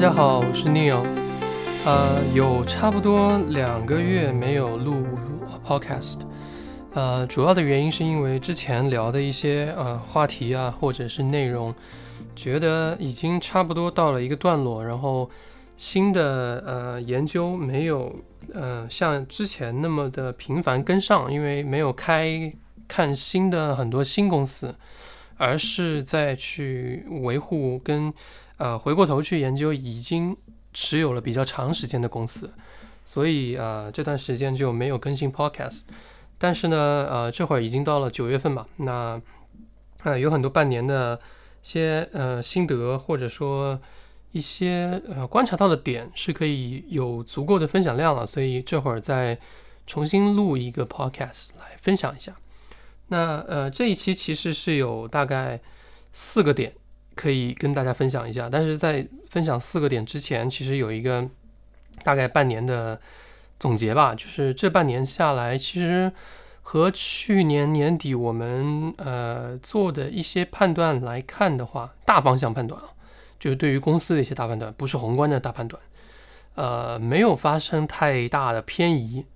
大家好，我是 Neil。呃，有差不多两个月没有录 podcast。呃，主要的原因是因为之前聊的一些呃话题啊，或者是内容，觉得已经差不多到了一个段落，然后新的呃研究没有呃像之前那么的频繁跟上，因为没有开看新的很多新公司，而是在去维护跟呃回过头去研究已经。持有了比较长时间的公司，所以呃这段时间就没有更新 Podcast。但是呢，呃，这会儿已经到了九月份嘛，那呃有很多半年的些呃心得，或者说一些呃观察到的点，是可以有足够的分享量了。所以这会儿再重新录一个 Podcast 来分享一下。那呃这一期其实是有大概四个点。可以跟大家分享一下，但是在分享四个点之前，其实有一个大概半年的总结吧。就是这半年下来，其实和去年年底我们呃做的一些判断来看的话，大方向判断啊，就是对于公司的一些大判断，不是宏观的大判断，呃，没有发生太大的偏移。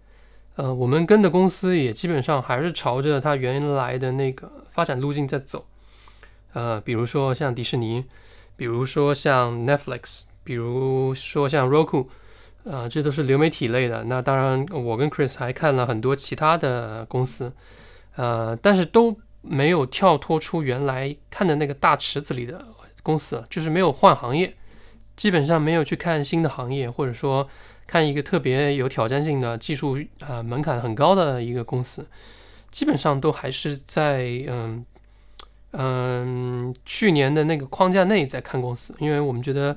呃，我们跟的公司也基本上还是朝着它原来的那个发展路径在走。呃，比如说像迪士尼，比如说像 Netflix，比如说像 Roku，呃，这都是流媒体类的。那当然，我跟 Chris 还看了很多其他的公司，呃，但是都没有跳脱出原来看的那个大池子里的公司，就是没有换行业，基本上没有去看新的行业，或者说看一个特别有挑战性的技术啊门槛很高的一个公司，基本上都还是在嗯。嗯，去年的那个框架内在看公司，因为我们觉得，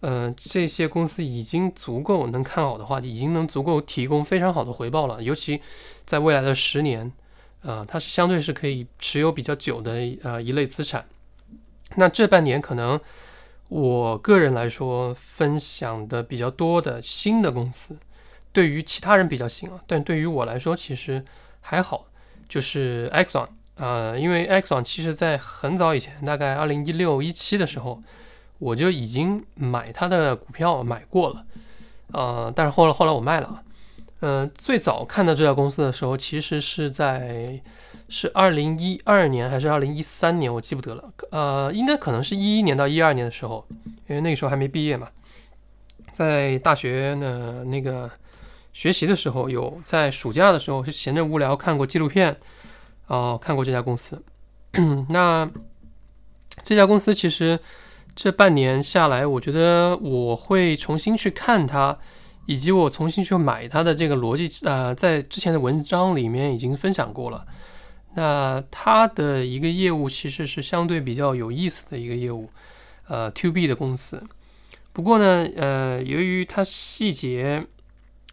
呃，这些公司已经足够能看好的话，已经能足够提供非常好的回报了。尤其在未来的十年，呃，它是相对是可以持有比较久的呃一类资产。那这半年可能我个人来说分享的比较多的新的公司，对于其他人比较新啊，但对于我来说其实还好，就是 Exxon。呃，因为 Exxon 其实在很早以前，大概二零一六一七的时候，我就已经买它的股票买过了，呃，但是后来后来我卖了。嗯，最早看到这家公司的时候，其实是在是二零一二年还是二零一三年，我记不得了。呃，应该可能是一一年到一二年的时候，因为那个时候还没毕业嘛，在大学呢那个学习的时候，有在暑假的时候是闲着无聊看过纪录片。哦，看过这家公司。那这家公司其实这半年下来，我觉得我会重新去看它，以及我重新去买它的这个逻辑，呃，在之前的文章里面已经分享过了。那它的一个业务其实是相对比较有意思的一个业务，呃，To B 的公司。不过呢，呃，由于它细节，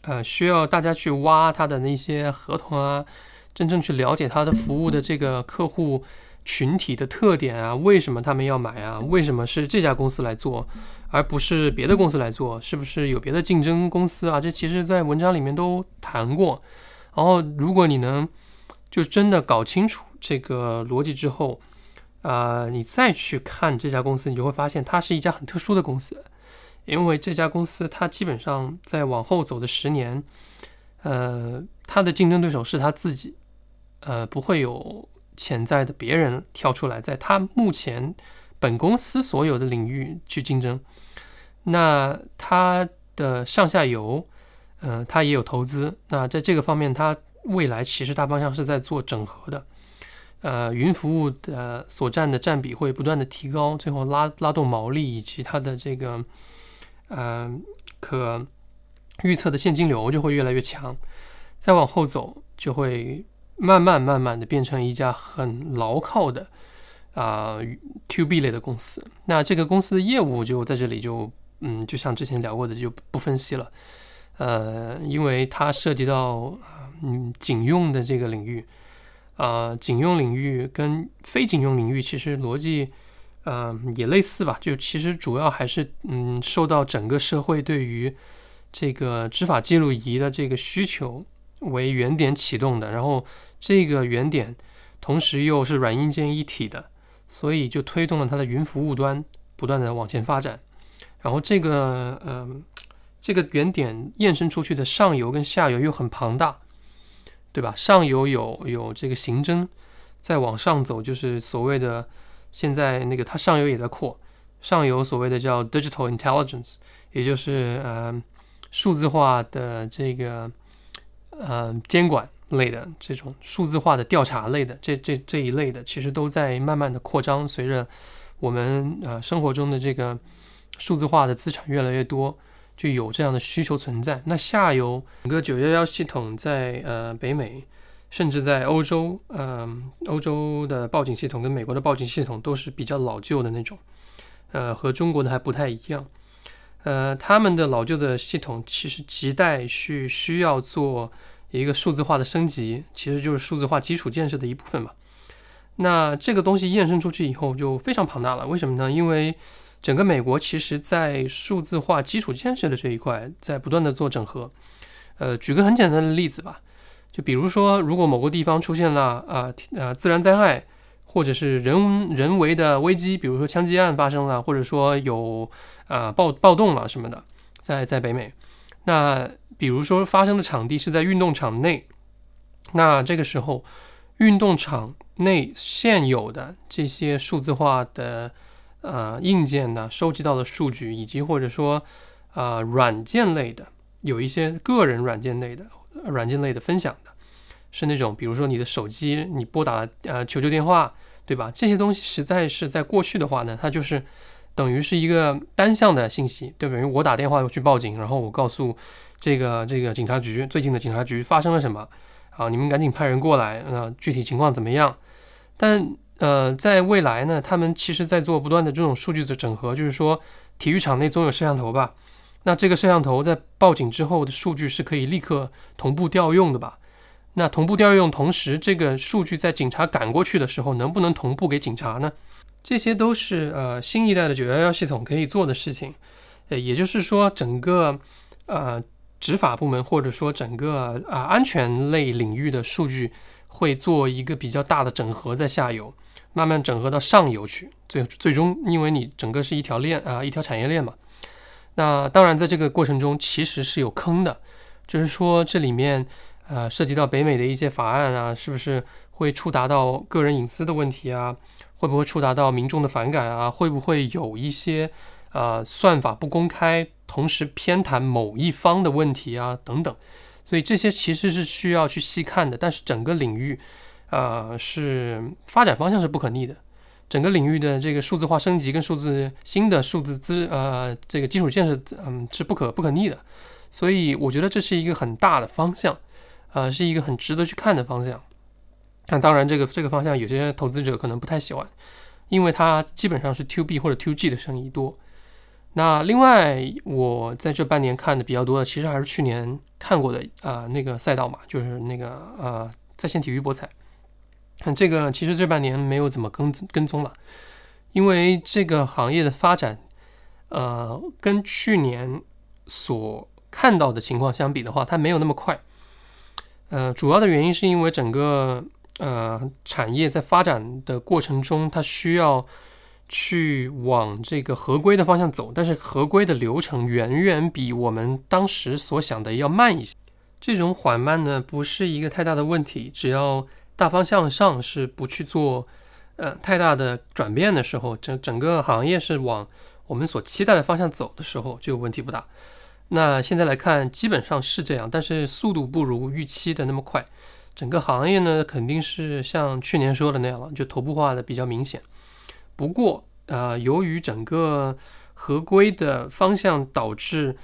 呃，需要大家去挖它的那些合同啊。真正去了解他的服务的这个客户群体的特点啊，为什么他们要买啊？为什么是这家公司来做，而不是别的公司来做？是不是有别的竞争公司啊？这其实在文章里面都谈过。然后，如果你能就真的搞清楚这个逻辑之后，啊，你再去看这家公司，你就会发现它是一家很特殊的公司，因为这家公司它基本上在往后走的十年，呃，它的竞争对手是他自己。呃，不会有潜在的别人跳出来，在他目前本公司所有的领域去竞争。那他的上下游，呃，他也有投资。那在这个方面，他未来其实大方向是在做整合的。呃，云服务的所占的占比会不断的提高，最后拉拉动毛利以及它的这个，呃，可预测的现金流就会越来越强。再往后走，就会。慢慢慢慢的变成一家很牢靠的啊 to B 类的公司。那这个公司的业务就在这里就嗯，就像之前聊过的，就不分析了。呃，因为它涉及到嗯警用的这个领域啊，警用领域跟非警用领域其实逻辑嗯也类似吧。就其实主要还是嗯受到整个社会对于这个执法记录仪的这个需求为原点启动的，然后。这个原点，同时又是软硬件一体的，所以就推动了它的云服务端不断的往前发展。然后这个嗯，这个原点延伸出去的上游跟下游又很庞大，对吧？上游有有这个刑侦，再往上走就是所谓的现在那个它上游也在扩，上游所谓的叫 digital intelligence，也就是呃数字化的这个呃监管类的这种数字化的调查类的这这这一类的，其实都在慢慢的扩张，随着我们呃生活中的这个。数字化的资产越来越多，就有这样的需求存在。那下游整个九幺幺系统在呃北美，甚至在欧洲，嗯，欧洲的报警系统跟美国的报警系统都是比较老旧的那种，呃，和中国的还不太一样。呃，他们的老旧的系统其实亟待去需要做一个数字化的升级，其实就是数字化基础建设的一部分嘛。那这个东西衍生出去以后就非常庞大了。为什么呢？因为整个美国其实，在数字化基础建设的这一块，在不断的做整合。呃，举个很简单的例子吧，就比如说，如果某个地方出现了啊呃自然灾害，或者是人人为的危机，比如说枪击案发生了，或者说有啊暴暴动了什么的，在在北美，那比如说发生的场地是在运动场内，那这个时候，运动场内现有的这些数字化的。呃，硬件呢收集到的数据，以及或者说，啊，软件类的，有一些个人软件类的，软件类的分享的，是那种，比如说你的手机，你拨打呃求救电话，对吧？这些东西实在是在过去的话呢，它就是等于是一个单向的信息，对不对？我打电话去报警，然后我告诉这个这个警察局最近的警察局发生了什么，啊，你们赶紧派人过来，呃，具体情况怎么样？但呃，在未来呢，他们其实在做不断的这种数据的整合，就是说，体育场内总有摄像头吧？那这个摄像头在报警之后的数据是可以立刻同步调用的吧？那同步调用，同时这个数据在警察赶过去的时候，能不能同步给警察呢？这些都是呃新一代的九幺幺系统可以做的事情。呃，也就是说，整个呃执法部门或者说整个啊安全类领域的数据会做一个比较大的整合在下游。慢慢整合到上游去，最最终，因为你整个是一条链啊，一条产业链嘛。那当然，在这个过程中其实是有坑的，就是说这里面呃涉及到北美的一些法案啊，是不是会触达到个人隐私的问题啊？会不会触达到民众的反感啊？会不会有一些呃算法不公开，同时偏袒某一方的问题啊？等等。所以这些其实是需要去细看的，但是整个领域。呃，是发展方向是不可逆的，整个领域的这个数字化升级跟数字新的数字资呃这个基础建设，嗯，是不可不可逆的，所以我觉得这是一个很大的方向，呃，是一个很值得去看的方向。那当然，这个这个方向有些投资者可能不太喜欢，因为它基本上是 To B 或者 To G 的生意多。那另外，我在这半年看的比较多的，其实还是去年看过的啊那个赛道嘛，就是那个呃在线体育博彩。这个其实这半年没有怎么跟跟踪了，因为这个行业的发展，呃，跟去年所看到的情况相比的话，它没有那么快。呃，主要的原因是因为整个呃产业在发展的过程中，它需要去往这个合规的方向走，但是合规的流程远远比我们当时所想的要慢一些。这种缓慢呢，不是一个太大的问题，只要。大方向上是不去做，呃，太大的转变的时候，整整个行业是往我们所期待的方向走的时候，就问题不大。那现在来看，基本上是这样，但是速度不如预期的那么快。整个行业呢，肯定是像去年说的那样了，就头部化的比较明显。不过，呃，由于整个合规的方向导致，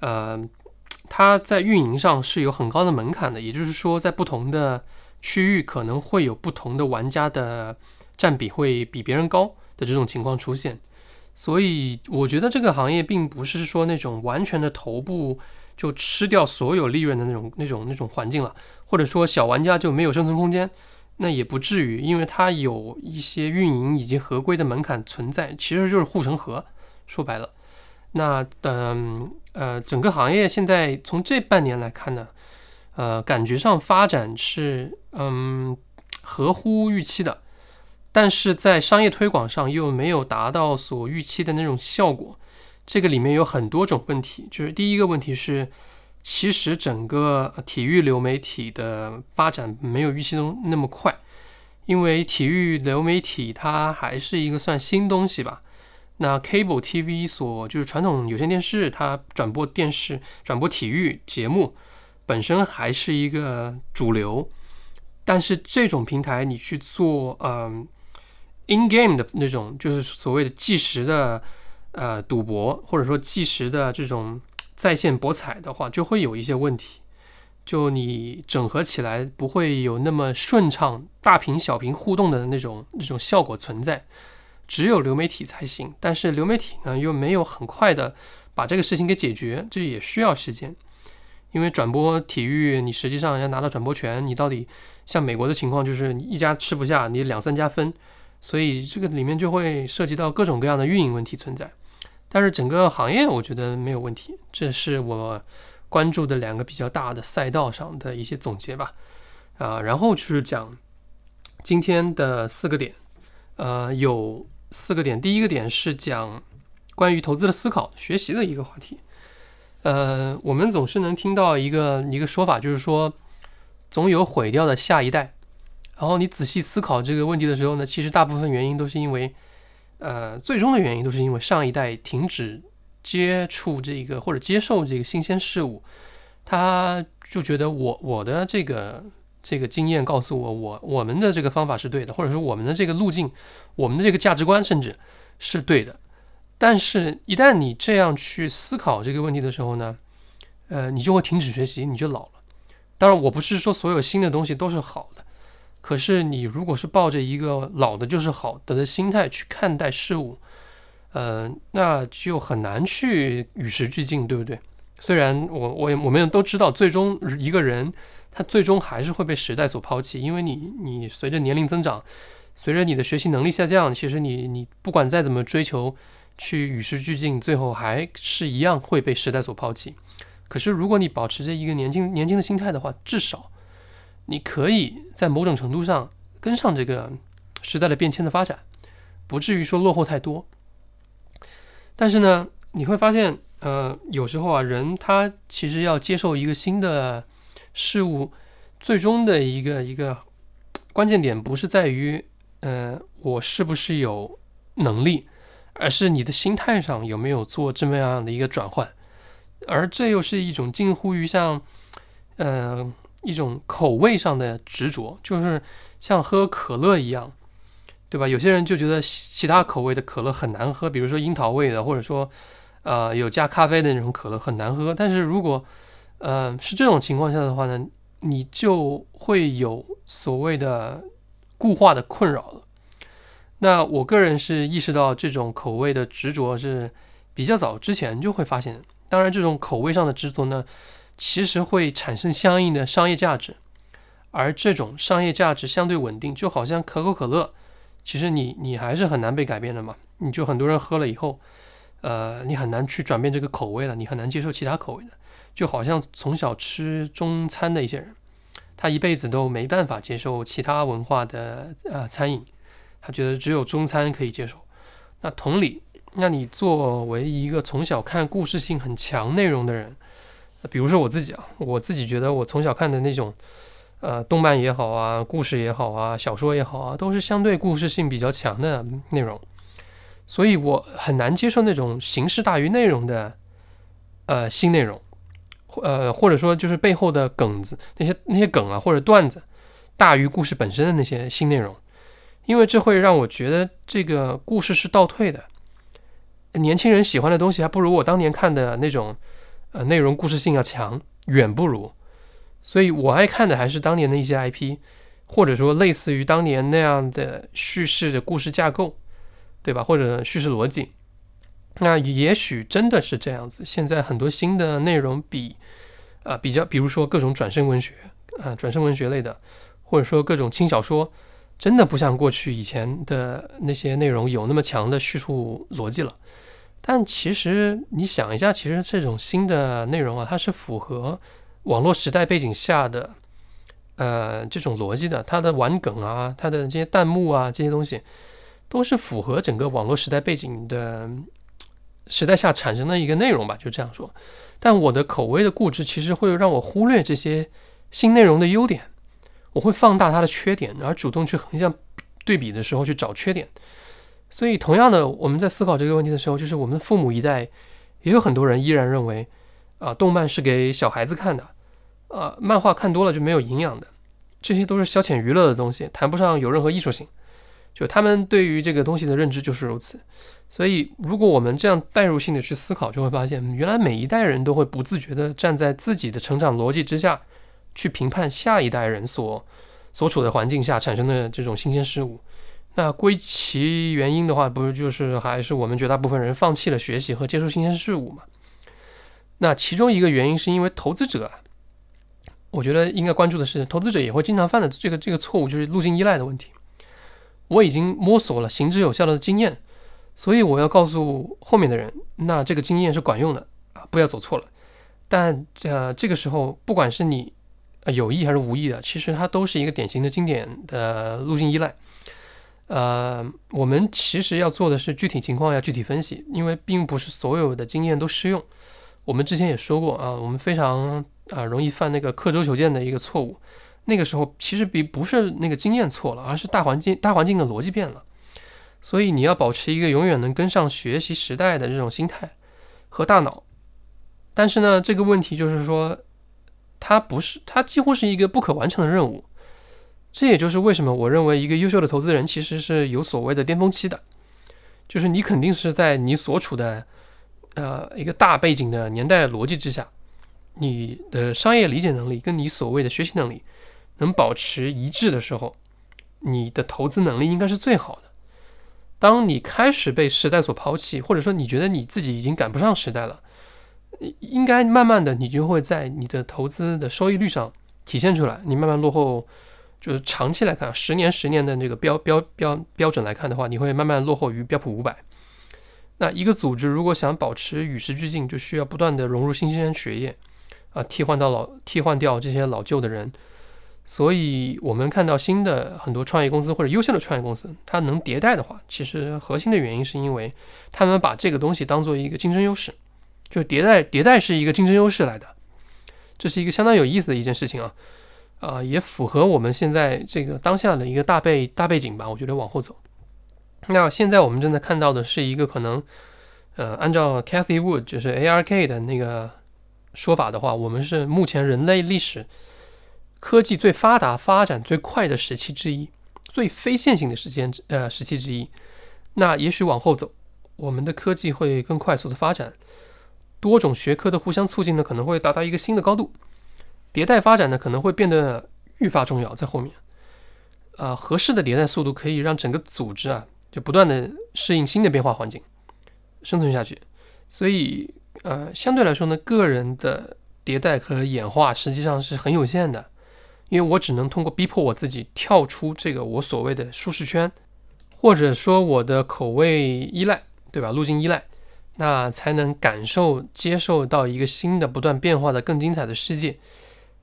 呃，它在运营上是有很高的门槛的，也就是说，在不同的。区域可能会有不同的玩家的占比会比别人高的这种情况出现，所以我觉得这个行业并不是说那种完全的头部就吃掉所有利润的那种那种那种环境了，或者说小玩家就没有生存空间，那也不至于，因为它有一些运营以及合规的门槛存在，其实就是护城河。说白了，那等呃整个行业现在从这半年来看呢。呃，感觉上发展是嗯合乎预期的，但是在商业推广上又没有达到所预期的那种效果。这个里面有很多种问题，就是第一个问题是，其实整个体育流媒体的发展没有预期中那么快，因为体育流媒体它还是一个算新东西吧。那 cable TV 所就是传统有线电视，它转播电视、转播体育节目本身还是一个主流，但是这种平台你去做，嗯，in game 的那种，就是所谓的计时的。呃，赌博或者说计时的这种在线博彩的话，就会有一些问题，就你整合起来不会有那么顺畅，大屏小屏互动的那种那种效果存在，只有流媒体才行。但是流媒体呢，又没有很快的把这个事情给解决，这也需要时间。因为转播体育，你实际上要拿到转播权，你到底像美国的情况，就是一家吃不下，你两三家分，所以这个里面就会涉及到各种各样的运营问题存在。但是整个行业我觉得没有问题，这是我关注的两个比较大的赛道上的一些总结吧。啊，然后就是讲今天的四个点，呃，有四个点。第一个点是讲关于投资的思考、学习的一个话题。呃，我们总是能听到一个一个说法，就是说总有毁掉的下一代。然后你仔细思考这个问题的时候呢，其实大部分原因都是因为。呃，最终的原因都是因为上一代停止接触这个或者接受这个新鲜事物，他就觉得我我的这个这个经验告诉我，我我们的这个方法是对的，或者说我们的这个路径，我们的这个价值观甚至是对的。但是，一旦你这样去思考这个问题的时候呢，呃，你就会停止学习，你就老了。当然，我不是说所有新的东西都是好的。可是你如果是抱着一个老的就是好的的心态去看待事物，呃，那就很难去与时俱进，对不对？虽然我我我们都知道，最终一个人他最终还是会被时代所抛弃，因为你你随着年龄增长，随着你的学习能力下降，其实你你不管再怎么追求去与时俱进，最后还是一样会被时代所抛弃。可是如果你保持着一个年轻年轻的心态的话，至少。你可以在某种程度上跟上这个时代的变迁的发展，不至于说落后太多。但是呢，你会发现，呃，有时候啊，人他其实要接受一个新的事物，最终的一个一个关键点不是在于，呃，我是不是有能力，而是你的心态上有没有做这么样的一个转换。而这又是一种近乎于像，呃。一种口味上的执着，就是像喝可乐一样，对吧？有些人就觉得其他口味的可乐很难喝，比如说樱桃味的，或者说，呃，有加咖啡的那种可乐很难喝。但是如果，呃，是这种情况下的话呢，你就会有所谓的固化的困扰了。那我个人是意识到这种口味的执着是比较早之前就会发现。当然，这种口味上的执着呢。其实会产生相应的商业价值，而这种商业价值相对稳定，就好像可口可乐，其实你你还是很难被改变的嘛。你就很多人喝了以后，呃，你很难去转变这个口味了，你很难接受其他口味的。就好像从小吃中餐的一些人，他一辈子都没办法接受其他文化的呃餐饮，他觉得只有中餐可以接受。那同理，那你作为一个从小看故事性很强内容的人，比如说我自己啊，我自己觉得我从小看的那种，呃，动漫也好啊，故事也好啊，小说也好啊，都是相对故事性比较强的内容，所以我很难接受那种形式大于内容的，呃，新内容，呃，或者说就是背后的梗子，那些那些梗啊或者段子大于故事本身的那些新内容，因为这会让我觉得这个故事是倒退的，年轻人喜欢的东西还不如我当年看的那种。呃，内容故事性要强，远不如，所以我爱看的还是当年的一些 IP，或者说类似于当年那样的叙事的故事架构，对吧？或者叙事逻辑，那也许真的是这样子。现在很多新的内容比，啊，比较，比如说各种转身文学，啊，转身文学类的，或者说各种轻小说，真的不像过去以前的那些内容有那么强的叙述逻辑了。但其实你想一下，其实这种新的内容啊，它是符合网络时代背景下的呃这种逻辑的。它的玩梗啊，它的这些弹幕啊，这些东西都是符合整个网络时代背景的时代下产生的一个内容吧，就这样说。但我的口味的固执，其实会让我忽略这些新内容的优点，我会放大它的缺点，而主动去横向对比的时候去找缺点。所以，同样的，我们在思考这个问题的时候，就是我们父母一代也有很多人依然认为，啊，动漫是给小孩子看的，啊，漫画看多了就没有营养的，这些都是消遣娱乐的东西，谈不上有任何艺术性。就他们对于这个东西的认知就是如此。所以，如果我们这样代入性的去思考，就会发现，原来每一代人都会不自觉地站在自己的成长逻辑之下，去评判下一代人所所处的环境下产生的这种新鲜事物。那归其原因的话，不是就是还是我们绝大部分人放弃了学习和接触新鲜事物嘛？那其中一个原因是因为投资者，我觉得应该关注的是，投资者也会经常犯的这个这个错误，就是路径依赖的问题。我已经摸索了行之有效的经验。所以我要告诉后面的人，那这个经验是管用的啊，不要走错了。但呃，这个时候不管是你有意还是无意的，其实它都是一个典型的经典的路径依赖。呃，我们其实要做的是具体情况要具体分析，因为并不是所有的经验都适用。我们之前也说过啊，我们非常啊容易犯那个刻舟求剑的一个错误。那个时候其实比不是那个经验错了，而是大环境大环境的逻辑变了。所以你要保持一个永远能跟上学习时代的这种心态和大脑，但是呢，这个问题就是说，它不是，它几乎是一个不可完成的任务。这也就是为什么我认为一个优秀的投资人其实是有所谓的巅峰期的，就是你肯定是在你所处的呃一个大背景的年代逻辑之下，你的商业理解能力跟你所谓的学习能力能保持一致的时候，你的投资能力应该是最好的。当你开始被时代所抛弃，或者说你觉得你自己已经赶不上时代了，应该慢慢的你就会在你的投资的收益率上体现出来。你慢慢落后，就是长期来看，十年十年的那个标标标标准来看的话，你会慢慢落后于标普五百。那一个组织如果想保持与时俱进，就需要不断的融入新鲜血液，啊，替换到老替换掉这些老旧的人。所以，我们看到新的很多创业公司或者优秀的创业公司，它能迭代的话，其实核心的原因是因为他们把这个东西当做一个竞争优势，就迭代迭代是一个竞争优势来的，这是一个相当有意思的一件事情啊，啊，也符合我们现在这个当下的一个大背大背景吧。我觉得往后走，那现在我们正在看到的是一个可能，呃，按照 Cathy Wood 就是 ARK 的那个说法的话，我们是目前人类历史。科技最发达、发展最快的时期之一，最非线性的时间呃时期之一。那也许往后走，我们的科技会更快速的发展，多种学科的互相促进呢，可能会达到一个新的高度。迭代发展呢，可能会变得愈发重要，在后面。啊，合适的迭代速度可以让整个组织啊，就不断的适应新的变化环境，生存下去。所以，呃，相对来说呢，个人的迭代和演化实际上是很有限的。因为我只能通过逼迫我自己跳出这个我所谓的舒适圈，或者说我的口味依赖，对吧？路径依赖，那才能感受、接受到一个新的、不断变化的、更精彩的世界。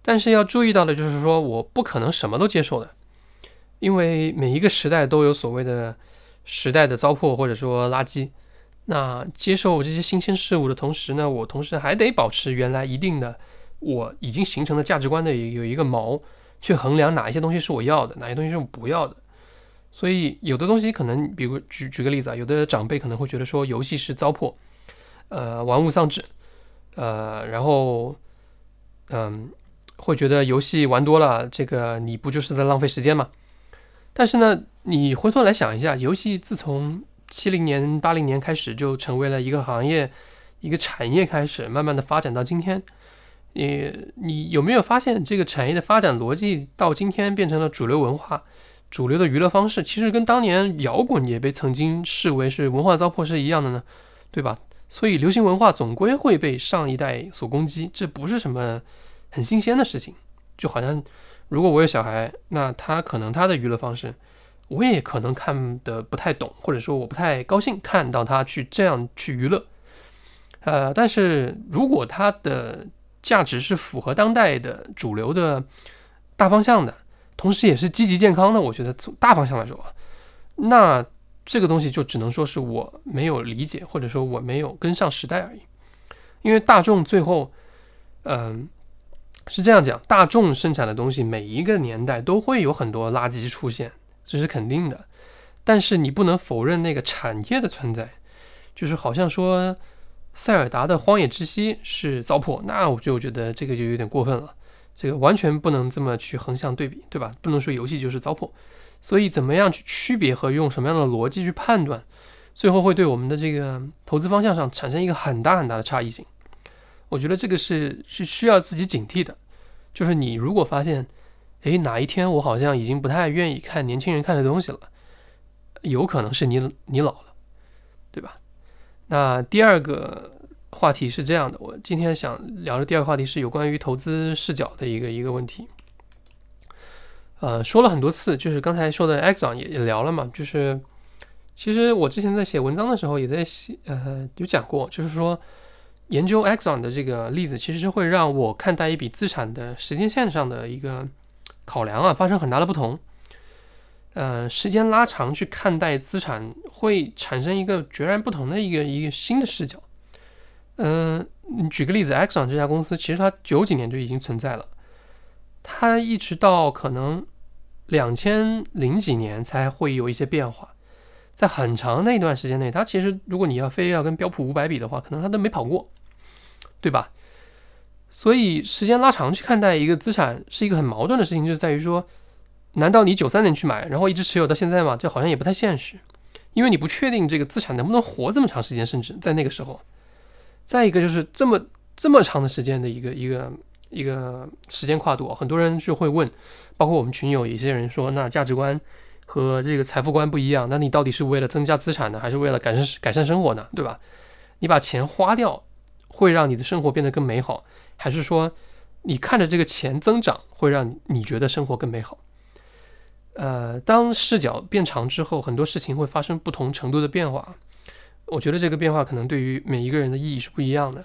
但是要注意到的就是说，我不可能什么都接受的，因为每一个时代都有所谓的时代的糟粕或者说垃圾。那接受这些新鲜事物的同时呢，我同时还得保持原来一定的。我已经形成的价值观的有一个锚，去衡量哪一些东西是我要的，哪些东西是我不要的。所以有的东西可能，比如举举个例子啊，有的长辈可能会觉得说游戏是糟粕，呃，玩物丧志，呃，然后嗯，会觉得游戏玩多了，这个你不就是在浪费时间吗？但是呢，你回头来想一下，游戏自从七零年、八零年开始就成为了一个行业、一个产业，开始慢慢的发展到今天。你你有没有发现，这个产业的发展逻辑到今天变成了主流文化、主流的娱乐方式？其实跟当年摇滚也被曾经视为是文化糟粕是一样的呢，对吧？所以流行文化总归会被上一代所攻击，这不是什么很新鲜的事情。就好像如果我有小孩，那他可能他的娱乐方式，我也可能看得不太懂，或者说我不太高兴看到他去这样去娱乐。呃，但是如果他的价值是符合当代的主流的大方向的，同时也是积极健康的。我觉得从大方向来说，那这个东西就只能说是我没有理解，或者说我没有跟上时代而已。因为大众最后，嗯，是这样讲，大众生产的东西每一个年代都会有很多垃圾出现，这是肯定的。但是你不能否认那个产业的存在，就是好像说塞尔达的《荒野之息》是糟粕，那我就觉得这个就有点过分了。这个完全不能这么去横向对比，对吧？不能说游戏就是糟粕。所以怎么样去区别和用什么样的逻辑去判断，最后会对我们的这个投资方向上产生一个很大很大的差异性。我觉得这个是是需要自己警惕的。就是你如果发现，诶，哪一天我好像已经不太愿意看年轻人看的东西了。有可能是你你老了，对吧？那第二个话题是这样的，我今天想聊的第二个话题是有关于投资视角的一个一个问题。呃，说了很多次，就是刚才说的 Exxon 也也聊了嘛，就是其实我之前在写文章的时候也在写，呃，有讲过，就是说研究 Exxon 的这个例子，其实会让我看待一笔资产的时间线上的一个考量啊，发生很大的不同。呃，时间拉长去看待资产，会产生一个截然不同的一个一个新的视角。嗯，你举个例子，Exxon 这家公司其实它九几年就已经存在了，它一直到可能两千零几年才会有一些变化，在很长的一段时间内，它其实如果你要非要跟标普五百比的话，可能它都没跑过，对吧？所以时间拉长去看待一个资产是一个很矛盾的事情，就在于说。难道你九三年去买，然后一直持有到现在吗？这好像也不太现实，因为你不确定这个资产能不能活这么长时间，甚至在那个时候。再一个就是这么这么长的时间的一个一个一个时间跨度，很多人就会问，包括我们群友，有些人说，那价值观和这个财富观不一样，那你到底是为了增加资产呢，还是为了改善改善生活呢？对吧？你把钱花掉，会让你的生活变得更美好，还是说你看着这个钱增长，会让你觉得生活更美好？呃，当视角变长之后，很多事情会发生不同程度的变化。我觉得这个变化可能对于每一个人的意义是不一样的。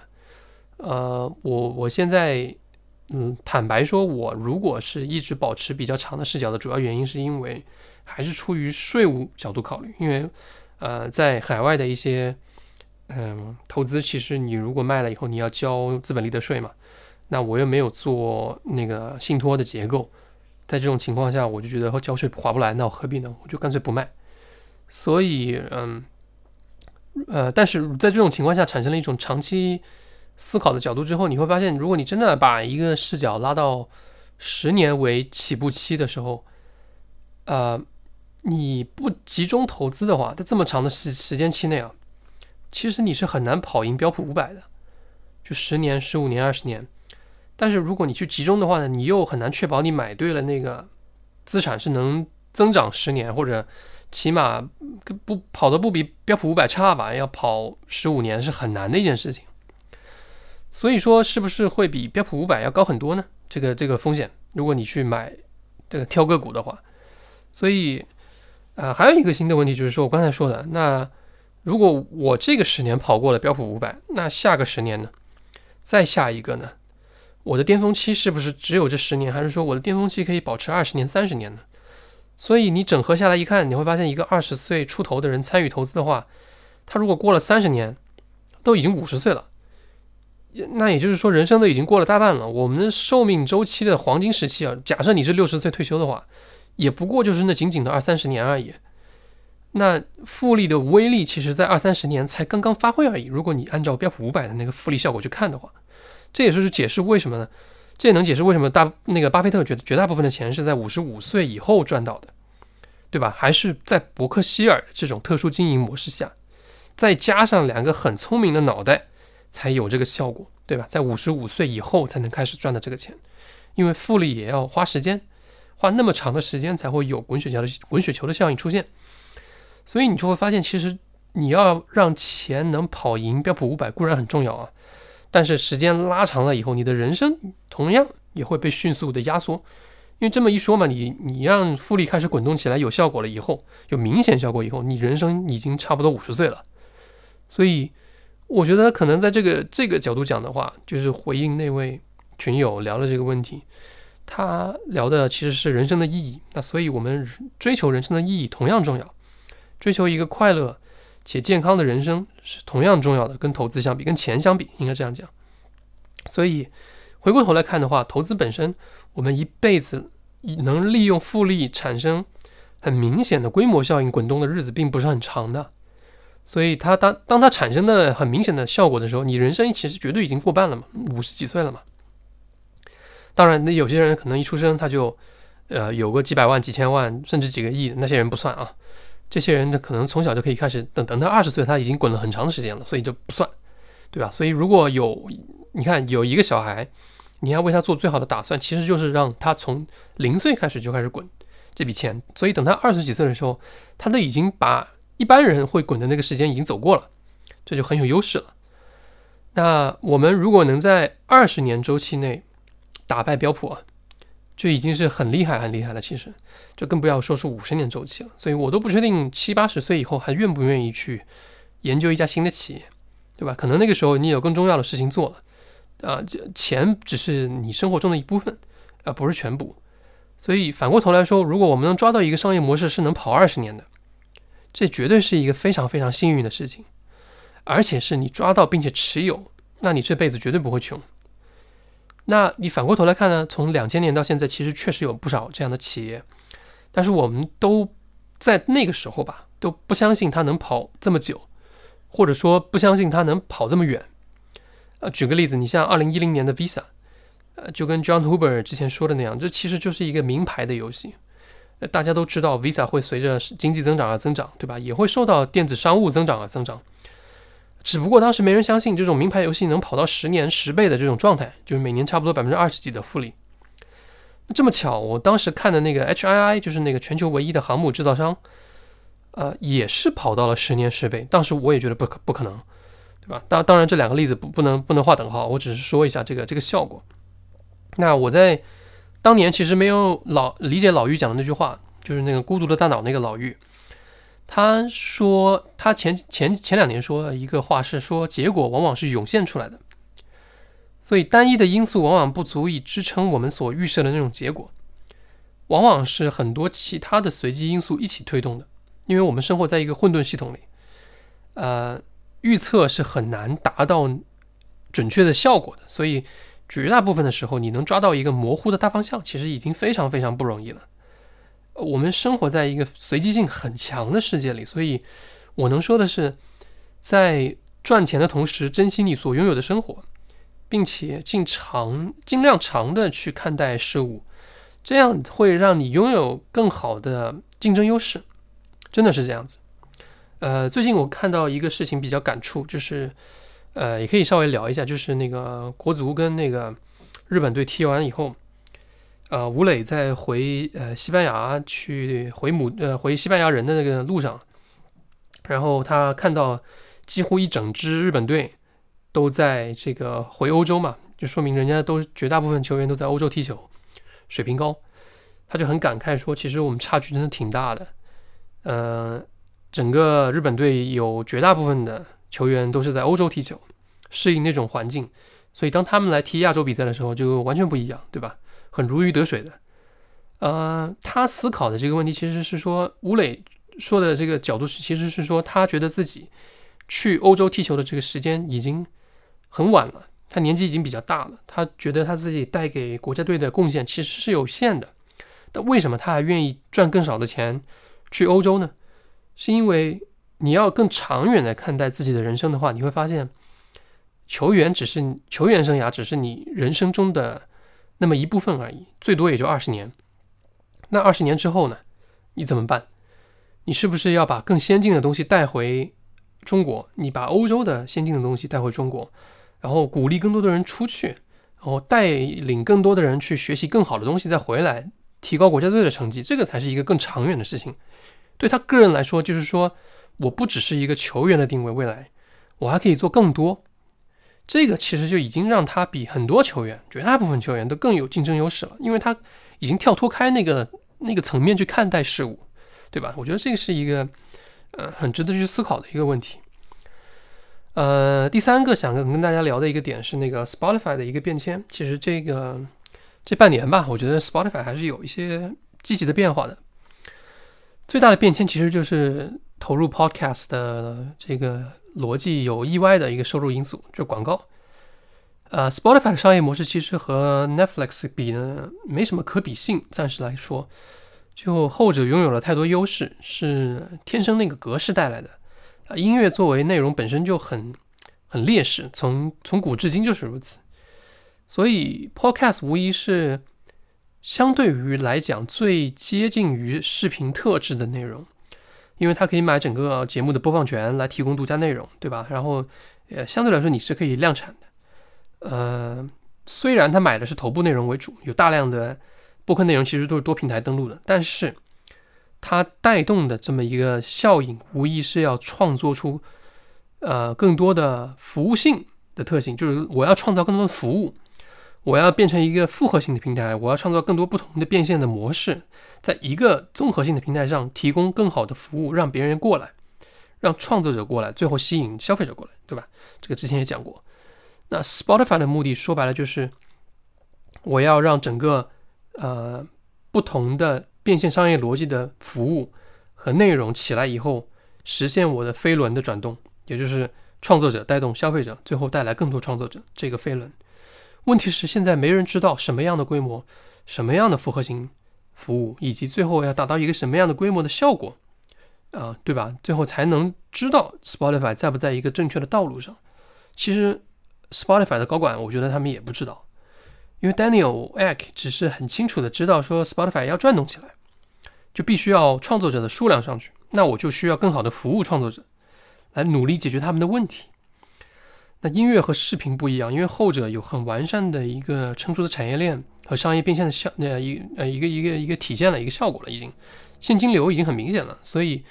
呃，我我现在，嗯，坦白说，我如果是一直保持比较长的视角的主要原因，是因为还是出于税务角度考虑。因为，呃，在海外的一些，嗯，投资，其实你如果卖了以后，你要交资本利得税嘛。那我又没有做那个信托的结构。在这种情况下，我就觉得交税划不来，那我何必呢？我就干脆不卖。所以，嗯，呃，但是在这种情况下，产生了一种长期思考的角度之后，你会发现，如果你真的把一个视角拉到十年为起步期的时候，呃，你不集中投资的话，在这么长的时时间期内啊，其实你是很难跑赢标普五百的，就十年、十五年、二十年。但是如果你去集中的话呢，你又很难确保你买对了那个资产是能增长十年，或者起码不跑的不比标普五百差吧？要跑十五年是很难的一件事情。所以说，是不是会比标普五百要高很多呢？这个这个风险，如果你去买这个挑个股的话，所以啊，还有一个新的问题就是说我刚才说的，那如果我这个十年跑过了标普五百，那下个十年呢？再下一个呢？我的巅峰期是不是只有这十年，还是说我的巅峰期可以保持二十年、三十年呢？所以你整合下来一看，你会发现，一个二十岁出头的人参与投资的话，他如果过了三十年，都已经五十岁了，那也就是说，人生都已经过了大半了。我们的寿命周期的黄金时期啊，假设你是六十岁退休的话，也不过就是那仅仅的二三十年而已。那复利的威力，其实在二三十年才刚刚发挥而已。如果你按照标普五百的那个复利效果去看的话。这也就是解释为什么呢？这也能解释为什么大那个巴菲特觉得绝大部分的钱是在五十五岁以后赚到的，对吧？还是在伯克希尔这种特殊经营模式下，再加上两个很聪明的脑袋，才有这个效果，对吧？在五十五岁以后才能开始赚的这个钱，因为复利也要花时间，花那么长的时间才会有滚雪球的滚雪球的效应出现，所以你就会发现，其实你要让钱能跑赢标普五百固然很重要啊。但是时间拉长了以后，你的人生同样也会被迅速的压缩，因为这么一说嘛，你你让复利开始滚动起来有效果了以后，有明显效果以后，你人生已经差不多五十岁了。所以我觉得可能在这个这个角度讲的话，就是回应那位群友聊的这个问题，他聊的其实是人生的意义。那所以我们追求人生的意义同样重要，追求一个快乐且健康的人生是同样重要的，跟投资相比，跟钱相比，应该这样讲。所以回过头来看的话，投资本身，我们一辈子能利用复利产生很明显的规模效应滚动的日子并不是很长的。所以它当当它产生的很明显的效果的时候，你人生其实绝对已经过半了嘛，五十几岁了嘛。当然，那有些人可能一出生他就。呃，有个几百万、几千万，甚至几个亿，那些人不算啊。这些人呢，可能从小就可以开始，等等到二十岁，他已经滚了很长的时间了，所以就不算，对吧？所以如果有，你看有一个小孩，你要为他做最好的打算，其实就是让他从零岁开始就开始滚这笔钱。所以等他二十几岁的时候，他都已经把一般人会滚的那个时间已经走过了，这就很有优势了。那我们如果能在二十年周期内打败标普啊。就已经是很厉害、很厉害了。其实，就更不要说是五十年周期了。所以我都不确定七八十岁以后还愿不愿意去研究一家新的企业，对吧？可能那个时候你有更重要的事情做了，啊，这钱只是你生活中的一部分，而不是全部。所以反过头来说，如果我们能抓到一个商业模式是能跑二十年的，这绝对是一个非常非常幸运的事情，而且是你抓到并且持有，那你这辈子绝对不会穷。那你反过头来看呢？从两千年到现在，其实确实有不少这样的企业，但是我们都在那个时候吧，都不相信它能跑这么久，或者说不相信它能跑这么远。呃，举个例子，你像二零一零年的 Visa，呃，就跟 John Huber 之前说的那样，这其实就是一个名牌的游戏。呃，大家都知道 Visa 会随着经济增长而增长，对吧？也会受到电子商务增长而增长。只不过当时没人相信这种名牌游戏能跑到十年十倍的这种状态，就是每年差不多百分之二十几的复利。那这么巧，我当时看的那个 HII，就是那个全球唯一的航母制造商，呃，也是跑到了十年十倍。当时我也觉得不可不可能，对吧？当当然这两个例子不不能不能划等号，我只是说一下这个这个效果。那我在当年其实没有老理解老玉讲的那句话，就是那个孤独的大脑那个老玉。他说，他前前前两年说的一个话是说，结果往往是涌现出来的，所以单一的因素往往不足以支撑我们所预设的那种结果，往往是很多其他的随机因素一起推动的。因为我们生活在一个混沌系统里，呃，预测是很难达到准确的效果的，所以绝大部分的时候，你能抓到一个模糊的大方向，其实已经非常非常不容易了。我们生活在一个随机性很强的世界里，所以我能说的是，在赚钱的同时，珍惜你所拥有的生活，并且尽长尽量长的去看待事物，这样会让你拥有更好的竞争优势，真的是这样子。呃，最近我看到一个事情比较感触，就是呃，也可以稍微聊一下，就是那个国足跟那个日本队踢完以后。呃，吴磊在回呃西班牙去回母呃回西班牙人的那个路上，然后他看到几乎一整支日本队都在这个回欧洲嘛，就说明人家都绝大部分球员都在欧洲踢球，水平高，他就很感慨说，其实我们差距真的挺大的。呃，整个日本队有绝大部分的球员都是在欧洲踢球，适应那种环境，所以当他们来踢亚洲比赛的时候，就完全不一样，对吧？很如鱼得水的，呃，他思考的这个问题其实是说，吴磊说的这个角度是，其实是说他觉得自己去欧洲踢球的这个时间已经很晚了，他年纪已经比较大了，他觉得他自己带给国家队的贡献其实是有限的，但为什么他还愿意赚更少的钱去欧洲呢？是因为你要更长远的看待自己的人生的话，你会发现，球员只是球员生涯只是你人生中的。那么一部分而已，最多也就二十年。那二十年之后呢？你怎么办？你是不是要把更先进的东西带回中国？你把欧洲的先进的东西带回中国，然后鼓励更多的人出去，然后带领更多的人去学习更好的东西，再回来提高国家队的成绩，这个才是一个更长远的事情。对他个人来说，就是说，我不只是一个球员的定位，未来我还可以做更多。这个其实就已经让他比很多球员、绝大部分球员都更有竞争优势了，因为他已经跳脱开那个那个层面去看待事物，对吧？我觉得这个是一个呃很值得去思考的一个问题。呃，第三个想跟跟大家聊的一个点是那个 Spotify 的一个变迁。其实这个这半年吧，我觉得 Spotify 还是有一些积极的变化的。最大的变迁其实就是投入 Podcast 的这个逻辑有意外的一个收入因素，就是广告。呃，Spotify 的商业模式其实和 Netflix 比呢，没什么可比性。暂时来说，就后者拥有了太多优势，是天生那个格式带来的。啊，音乐作为内容本身就很很劣势，从从古至今就是如此。所以 Podcast 无疑是相对于来讲最接近于视频特质的内容，因为它可以买整个节目的播放权来提供独家内容，对吧？然后，呃，相对来说你是可以量产的。呃，虽然他买的是头部内容为主，有大量的播客内容，其实都是多平台登录的，但是它带动的这么一个效应，无疑是要创作出呃更多的服务性的特性，就是我要创造更多的服务，我要变成一个复合性的平台，我要创造更多不同的变现的模式，在一个综合性的平台上提供更好的服务，让别人过来，让创作者过来，最后吸引消费者过来，对吧？这个之前也讲过。那 Spotify 的目的说白了就是，我要让整个呃不同的变现商业逻辑的服务和内容起来以后，实现我的飞轮的转动，也就是创作者带动消费者，最后带来更多创作者这个飞轮。问题是现在没人知道什么样的规模、什么样的复合型服务，以及最后要达到一个什么样的规模的效果啊，对吧？最后才能知道 Spotify 在不在一个正确的道路上。其实。Spotify 的高管，我觉得他们也不知道，因为 Daniel Ek 只是很清楚的知道说 Spotify 要转动起来，就必须要创作者的数量上去，那我就需要更好的服务创作者，来努力解决他们的问题。那音乐和视频不一样，因为后者有很完善的一个成熟的产业链和商业变现的效，呃一呃一个一个一个体现了一个效果了，已经现金流已经很明显了，所以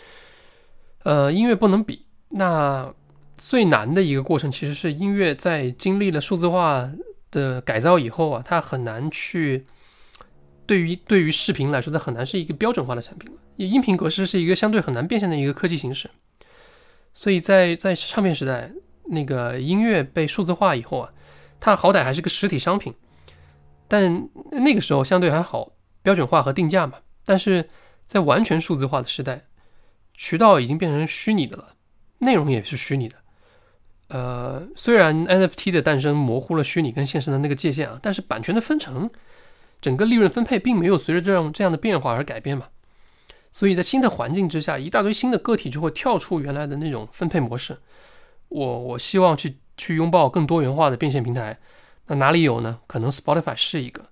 呃音乐不能比。那最难的一个过程，其实是音乐在经历了数字化的改造以后啊，它很难去对于对于视频来说，它很难是一个标准化的产品了。音频格式是一个相对很难变现的一个科技形式，所以在在唱片时代，那个音乐被数字化以后啊，它好歹还是个实体商品，但那个时候相对还好标准化和定价嘛。但是在完全数字化的时代，渠道已经变成虚拟的了，内容也是虚拟的。呃，虽然 NFT 的诞生模糊了虚拟跟现实的那个界限啊，但是版权的分成，整个利润分配并没有随着这样这样的变化而改变嘛。所以在新的环境之下，一大堆新的个体就会跳出原来的那种分配模式。我我希望去去拥抱更多元化的变现平台，那哪里有呢？可能 Spotify 是一个。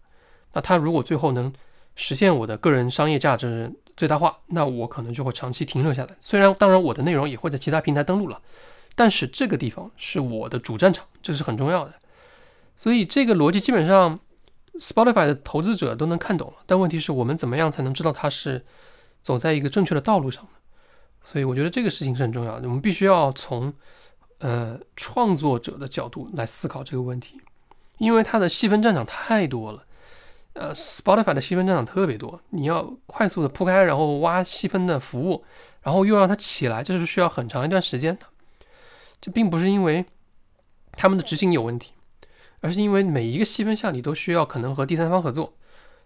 那它如果最后能实现我的个人商业价值最大化，那我可能就会长期停留下来。虽然当然我的内容也会在其他平台登录了。但是这个地方是我的主战场，这是很重要的。所以这个逻辑基本上，Spotify 的投资者都能看懂了。但问题是我们怎么样才能知道它是走在一个正确的道路上呢？所以我觉得这个事情是很重要的。我们必须要从呃创作者的角度来思考这个问题，因为它的细分战场太多了。呃，Spotify 的细分战场特别多，你要快速的铺开，然后挖细分的服务，然后又让它起来，这是需要很长一段时间的。这并不是因为他们的执行有问题，而是因为每一个细分项你都需要可能和第三方合作，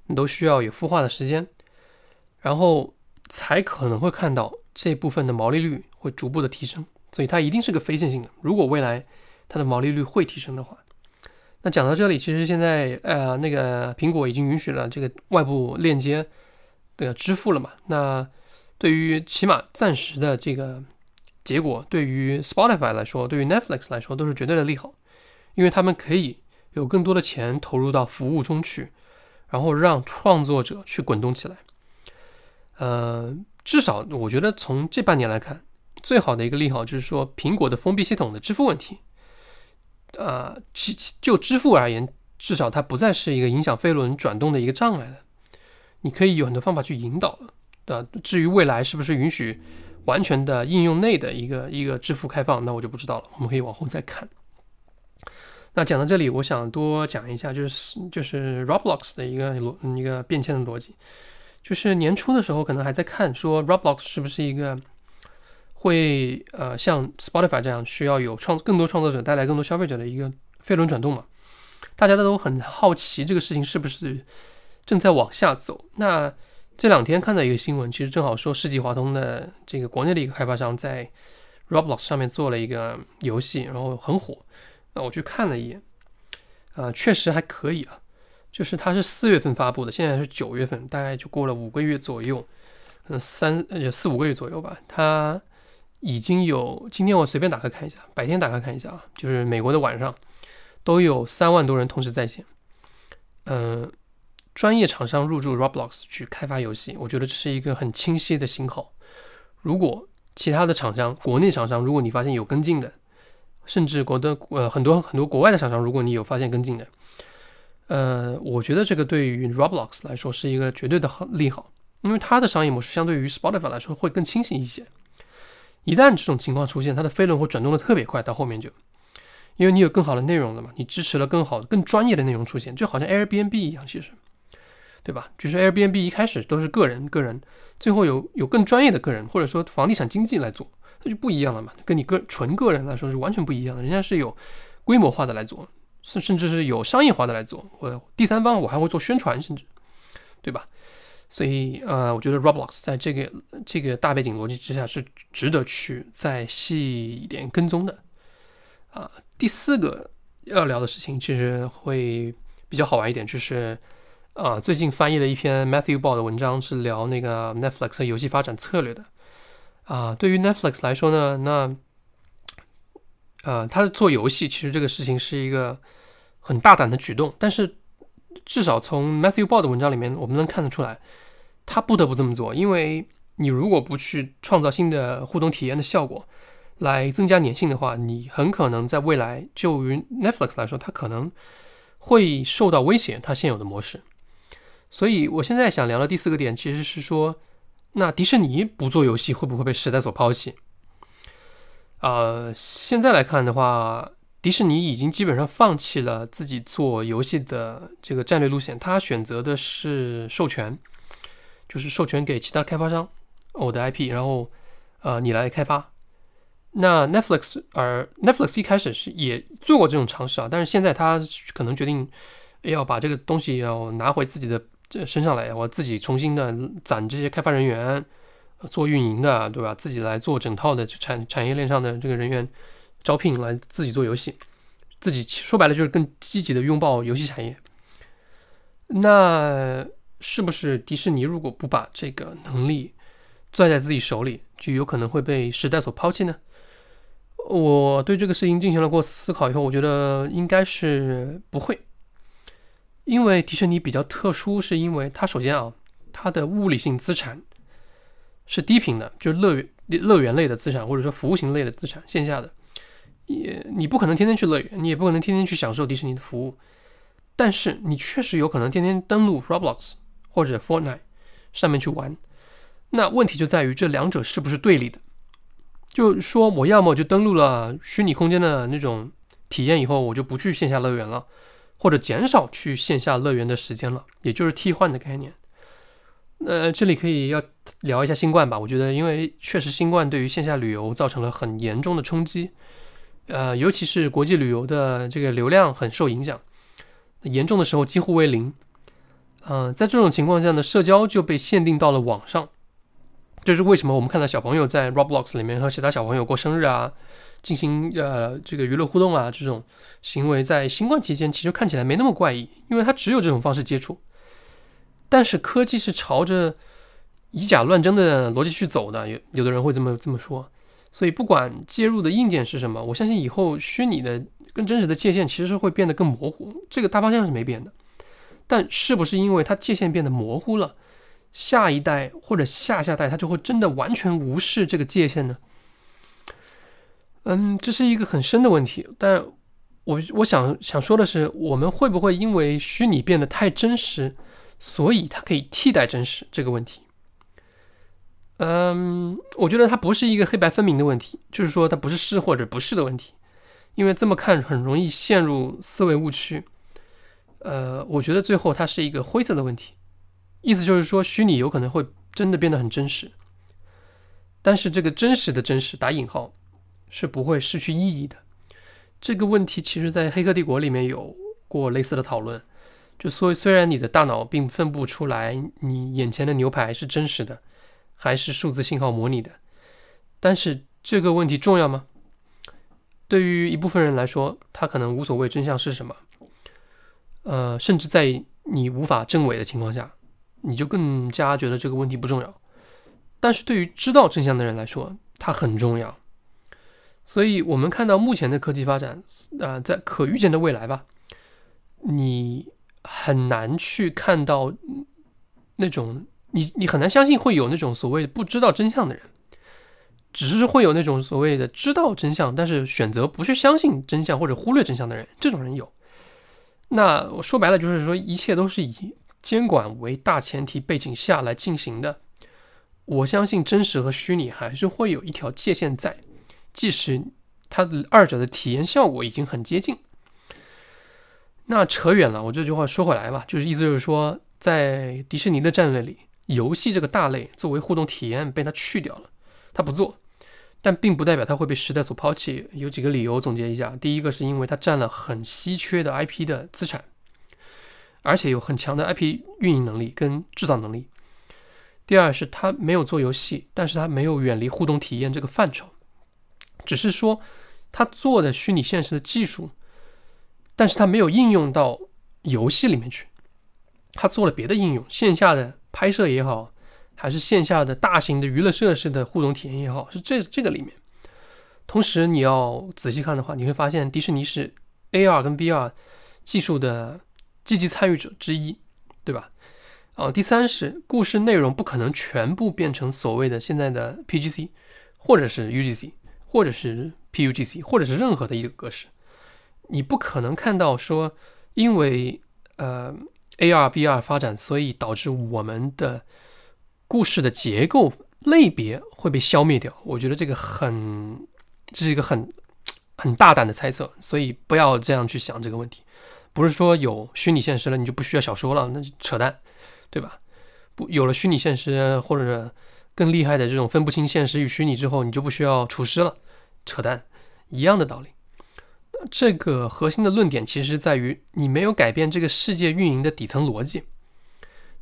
你都需要有孵化的时间，然后才可能会看到这部分的毛利率会逐步的提升。所以它一定是个非线性的。如果未来它的毛利率会提升的话，那讲到这里，其实现在呃那个苹果已经允许了这个外部链接的支付了嘛？那对于起码暂时的这个。结果对于 Spotify 来说，对于 Netflix 来说都是绝对的利好，因为他们可以有更多的钱投入到服务中去，然后让创作者去滚动起来。呃，至少我觉得从这半年来看，最好的一个利好就是说，苹果的封闭系统的支付问题，啊，其就支付而言，至少它不再是一个影响飞轮转动的一个障碍了。你可以有很多方法去引导了，对吧？至于未来是不是允许？完全的应用内的一个一个支付开放，那我就不知道了。我们可以往后再看。那讲到这里，我想多讲一下，就是就是 Roblox 的一个逻一个变迁的逻辑。就是年初的时候，可能还在看说 Roblox 是不是一个会呃像 Spotify 这样需要有创更多创作者带来更多消费者的一个飞轮转动嘛？大家都很好奇这个事情是不是正在往下走。那这两天看到一个新闻，其实正好说世纪华通的这个国内的一个开发商在 Roblox 上面做了一个游戏，然后很火。那我去看了一眼，啊，确实还可以啊。就是它是四月份发布的，现在是九月份，大概就过了五个月左右，嗯，三呃四五个月左右吧。它已经有今天我随便打开看一下，白天打开看一下啊，就是美国的晚上都有三万多人同时在线，嗯。专业厂商入驻 Roblox 去开发游戏，我觉得这是一个很清晰的信号。如果其他的厂商、国内厂商，如果你发现有跟进的，甚至国的呃很多很多国外的厂商，如果你有发现跟进的，呃，我觉得这个对于 Roblox 来说是一个绝对的好利好，因为它的商业模式相对于 Spotify 来说会更清晰一些。一旦这种情况出现，它的飞轮会转动的特别快，到后面就，因为你有更好的内容了嘛，你支持了更好、更专业的内容出现，就好像 Airbnb 一样，其实。对吧？就是 Airbnb 一开始都是个人，个人，最后有有更专业的个人，或者说房地产经纪来做，那就不一样了嘛。跟你个纯个人来说是完全不一样的。人家是有规模化的来做，甚甚至是有商业化的来做。我第三方我还会做宣传，甚至，对吧？所以呃，我觉得 Roblox 在这个这个大背景逻辑之下是值得去再细一点跟踪的。啊，第四个要聊的事情其实会比较好玩一点，就是。啊，最近翻译了一篇 Matthew Ball 的文章，是聊那个 Netflix 游戏发展策略的。啊，对于 Netflix 来说呢，那，呃，他做游戏其实这个事情是一个很大胆的举动，但是至少从 Matthew Ball 的文章里面，我们能看得出来，他不得不这么做，因为你如果不去创造新的互动体验的效果，来增加粘性的话，你很可能在未来就于 Netflix 来说，它可能会受到威胁，它现有的模式。所以，我现在想聊的第四个点，其实是说，那迪士尼不做游戏会不会被时代所抛弃？呃，现在来看的话，迪士尼已经基本上放弃了自己做游戏的这个战略路线，他选择的是授权，就是授权给其他开发商我的 IP，然后呃你来开发。那 Netflix，而 Netflix 一开始是也做过这种尝试啊，但是现在他可能决定要把这个东西要拿回自己的。这升上来，我自己重新的攒这些开发人员，做运营的，对吧？自己来做整套的产产业链上的这个人员招聘，来自己做游戏，自己说白了就是更积极的拥抱游戏产业。那是不是迪士尼如果不把这个能力攥在自己手里，就有可能会被时代所抛弃呢？我对这个事情进行了过思考以后，我觉得应该是不会。因为迪士尼比较特殊，是因为它首先啊，它的物理性资产是低频的，就是乐园乐园类的资产，或者说服务型类的资产，线下的，也你不可能天天去乐园，你也不可能天天去享受迪士尼的服务，但是你确实有可能天天登录 Roblox 或者 Fortnite 上面去玩。那问题就在于这两者是不是对立的？就说我要么就登录了虚拟空间的那种体验以后，我就不去线下乐园了。或者减少去线下乐园的时间了，也就是替换的概念。那这里可以要聊一下新冠吧。我觉得，因为确实新冠对于线下旅游造成了很严重的冲击，呃，尤其是国际旅游的这个流量很受影响，严重的时候几乎为零。嗯，在这种情况下呢，社交就被限定到了网上。这是为什么？我们看到小朋友在 Roblox 里面和其他小朋友过生日啊。进行呃这个娱乐互动啊，这种行为在新冠期间其实看起来没那么怪异，因为它只有这种方式接触。但是科技是朝着以假乱真的逻辑去走的，有有的人会这么这么说。所以不管介入的硬件是什么，我相信以后虚拟的跟真实的界限其实会变得更模糊。这个大方向是没变的，但是不是因为它界限变得模糊了，下一代或者下下代它就会真的完全无视这个界限呢？嗯，这是一个很深的问题，但我我想想说的是，我们会不会因为虚拟变得太真实，所以它可以替代真实这个问题？嗯，我觉得它不是一个黑白分明的问题，就是说它不是是或者不是的问题，因为这么看很容易陷入思维误区。呃，我觉得最后它是一个灰色的问题，意思就是说虚拟有可能会真的变得很真实，但是这个真实的真实打引号。是不会失去意义的。这个问题其实，在《黑客帝国》里面有过类似的讨论。就所以虽然你的大脑并分不出来你眼前的牛排是真实的，还是数字信号模拟的，但是这个问题重要吗？对于一部分人来说，他可能无所谓真相是什么，呃，甚至在你无法证伪的情况下，你就更加觉得这个问题不重要。但是对于知道真相的人来说，它很重要。所以，我们看到目前的科技发展，呃，在可预见的未来吧，你很难去看到那种你你很难相信会有那种所谓不知道真相的人。只是会有那种所谓的知道真相，但是选择不去相信真相或者忽略真相的人，这种人有。那我说白了就是说，一切都是以监管为大前提背景下来进行的。我相信真实和虚拟还是会有一条界限在，即使它的二者的体验效果已经很接近。那扯远了，我这句话说回来吧，就是意思就是说，在迪士尼的战略里，游戏这个大类作为互动体验被它去掉了。他不做，但并不代表他会被时代所抛弃。有几个理由总结一下：第一个是因为它占了很稀缺的 IP 的资产，而且有很强的 IP 运营能力跟制造能力；第二是他没有做游戏，但是他没有远离互动体验这个范畴，只是说他做的虚拟现实的技术，但是他没有应用到游戏里面去，他做了别的应用，线下的拍摄也好。还是线下的大型的娱乐设施的互动体验也好，是这这个里面。同时，你要仔细看的话，你会发现迪士尼是 AR 跟 VR 技术的积极参与者之一，对吧？啊，第三是故事内容不可能全部变成所谓的现在的 PGC，或者是 UGC，或者是 PUGC，或者是任何的一个格式。你不可能看到说，因为呃 AR、VR 发展，所以导致我们的故事的结构类别会被消灭掉，我觉得这个很，这是一个很很大胆的猜测，所以不要这样去想这个问题。不是说有虚拟现实了，你就不需要小说了，那扯淡，对吧？不，有了虚拟现实或者更厉害的这种分不清现实与虚拟之后，你就不需要厨师了，扯淡，一样的道理。这个核心的论点其实在于你没有改变这个世界运营的底层逻辑。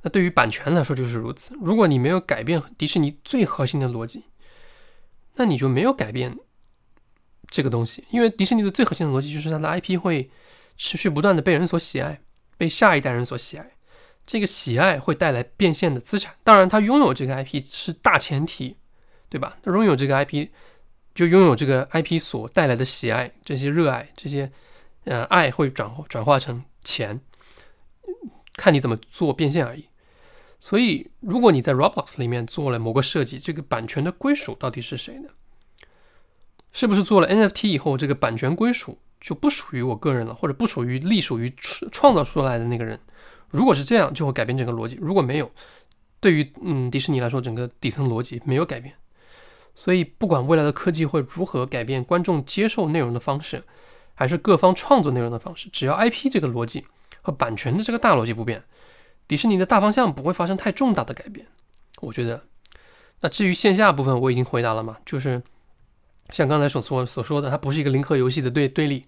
那对于版权来说就是如此。如果你没有改变迪士尼最核心的逻辑，那你就没有改变这个东西。因为迪士尼的最核心的逻辑就是它的 IP 会持续不断的被人所喜爱，被下一代人所喜爱。这个喜爱会带来变现的资产。当然，它拥有这个 IP 是大前提，对吧？拥有这个 IP 就拥有这个 IP 所带来的喜爱，这些热爱，这些呃爱会转转化成钱。看你怎么做变现而已。所以，如果你在 Roblox 里面做了某个设计，这个版权的归属到底是谁的？是不是做了 NFT 以后，这个版权归属就不属于我个人了，或者不属于隶属于创造出来的那个人？如果是这样，就会改变整个逻辑。如果没有，对于嗯迪士尼来说，整个底层逻辑没有改变。所以，不管未来的科技会如何改变观众接受内容的方式，还是各方创作内容的方式，只要 IP 这个逻辑。和版权的这个大逻辑不变，迪士尼的大方向不会发生太重大的改变，我觉得。那至于线下部分，我已经回答了嘛，就是像刚才所说所说的，它不是一个零和游戏的对对立。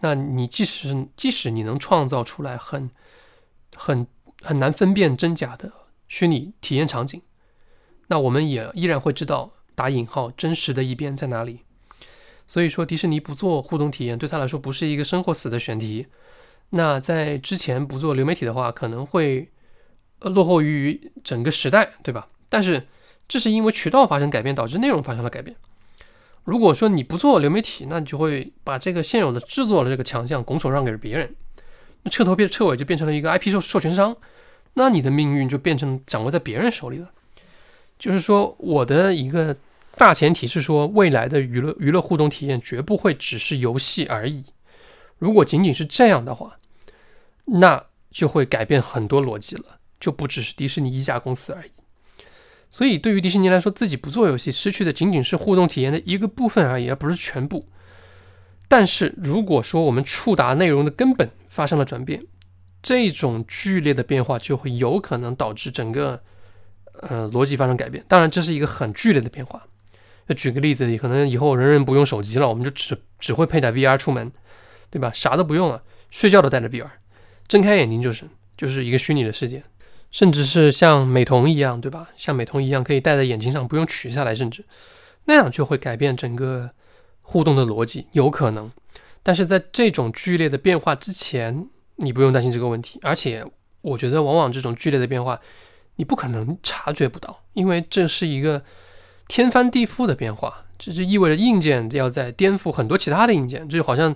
那你即使即使你能创造出来很很很难分辨真假的虚拟体验场景，那我们也依然会知道打引号真实的一边在哪里。所以说，迪士尼不做互动体验，对他来说不是一个生或死的选题。那在之前不做流媒体的话，可能会落后于整个时代，对吧？但是这是因为渠道发生改变，导致内容发生了改变。如果说你不做流媒体，那你就会把这个现有的制作的这个强项拱手让给了别人，那彻头彻尾就变成了一个 IP 授授权商，那你的命运就变成掌握在别人手里了。就是说，我的一个大前提是说，未来的娱乐娱乐互动体验绝不会只是游戏而已。如果仅仅是这样的话，那就会改变很多逻辑了，就不只是迪士尼一家公司而已。所以，对于迪士尼来说，自己不做游戏，失去的仅仅是互动体验的一个部分而已，而不是全部。但是，如果说我们触达内容的根本发生了转变，这种剧烈的变化就会有可能导致整个呃逻辑发生改变。当然，这是一个很剧烈的变化。那举个例子，可能以后人人不用手机了，我们就只只会佩戴 VR 出门，对吧？啥都不用了，睡觉都带着 VR。睁开眼睛就是就是一个虚拟的世界，甚至是像美瞳一样，对吧？像美瞳一样可以戴在眼睛上，不用取下来，甚至那样就会改变整个互动的逻辑，有可能。但是在这种剧烈的变化之前，你不用担心这个问题。而且我觉得，往往这种剧烈的变化，你不可能察觉不到，因为这是一个天翻地覆的变化，这就意味着硬件要在颠覆很多其他的硬件，这就好像。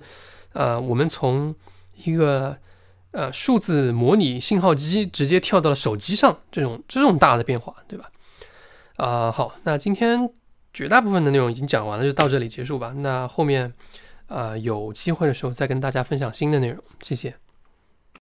呃，我们从一个呃数字模拟信号机直接跳到了手机上，这种这种大的变化，对吧？啊，好，那今天绝大部分的内容已经讲完了，就到这里结束吧。那后面啊有机会的时候再跟大家分享新的内容，谢谢。